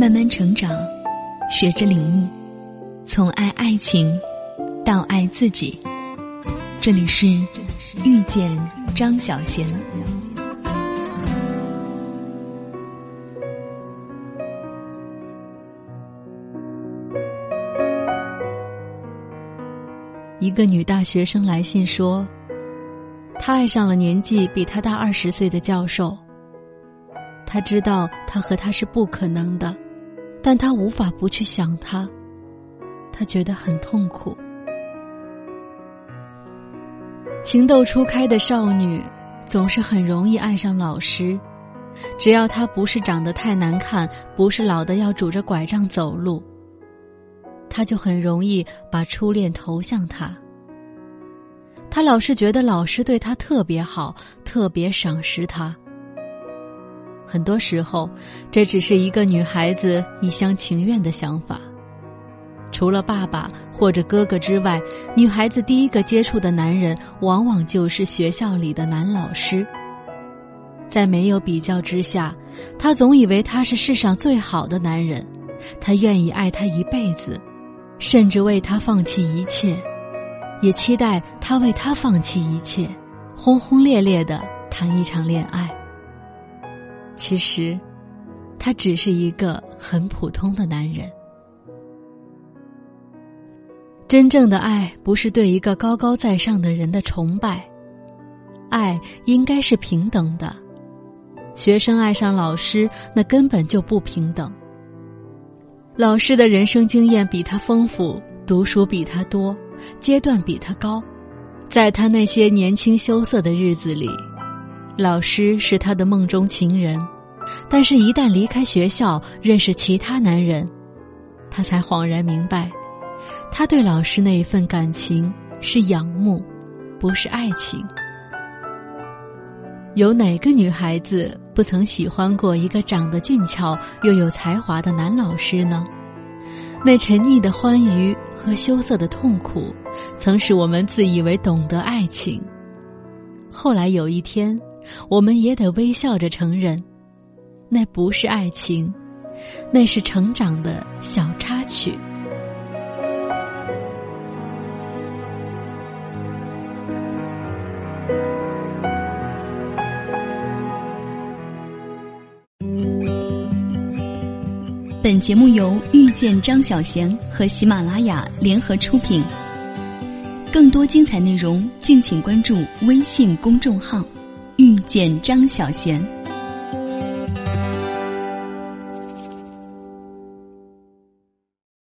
慢慢成长，学着领悟，从爱爱情到爱自己。这里是遇见张小贤。一个女大学生来信说，她爱上了年纪比她大二十岁的教授。她知道他和她是不可能的，但她无法不去想他。她觉得很痛苦。情窦初开的少女总是很容易爱上老师，只要他不是长得太难看，不是老的要拄着拐杖走路。他就很容易把初恋投向他。他老是觉得老师对他特别好，特别赏识他。很多时候，这只是一个女孩子一厢情愿的想法。除了爸爸或者哥哥之外，女孩子第一个接触的男人，往往就是学校里的男老师。在没有比较之下，她总以为他是世上最好的男人，他愿意爱她一辈子。甚至为他放弃一切，也期待他为他放弃一切，轰轰烈烈的谈一场恋爱。其实，他只是一个很普通的男人。真正的爱不是对一个高高在上的人的崇拜，爱应该是平等的。学生爱上老师，那根本就不平等。老师的人生经验比他丰富，读书比他多，阶段比他高。在他那些年轻羞涩的日子里，老师是他的梦中情人。但是，一旦离开学校，认识其他男人，他才恍然明白，他对老师那一份感情是仰慕，不是爱情。有哪个女孩子不曾喜欢过一个长得俊俏又有才华的男老师呢？那沉溺的欢愉和羞涩的痛苦，曾使我们自以为懂得爱情。后来有一天，我们也得微笑着承认，那不是爱情，那是成长的小插曲。本节目由遇见张小贤和喜马拉雅联合出品。更多精彩内容，敬请关注微信公众号“遇见张小娴”。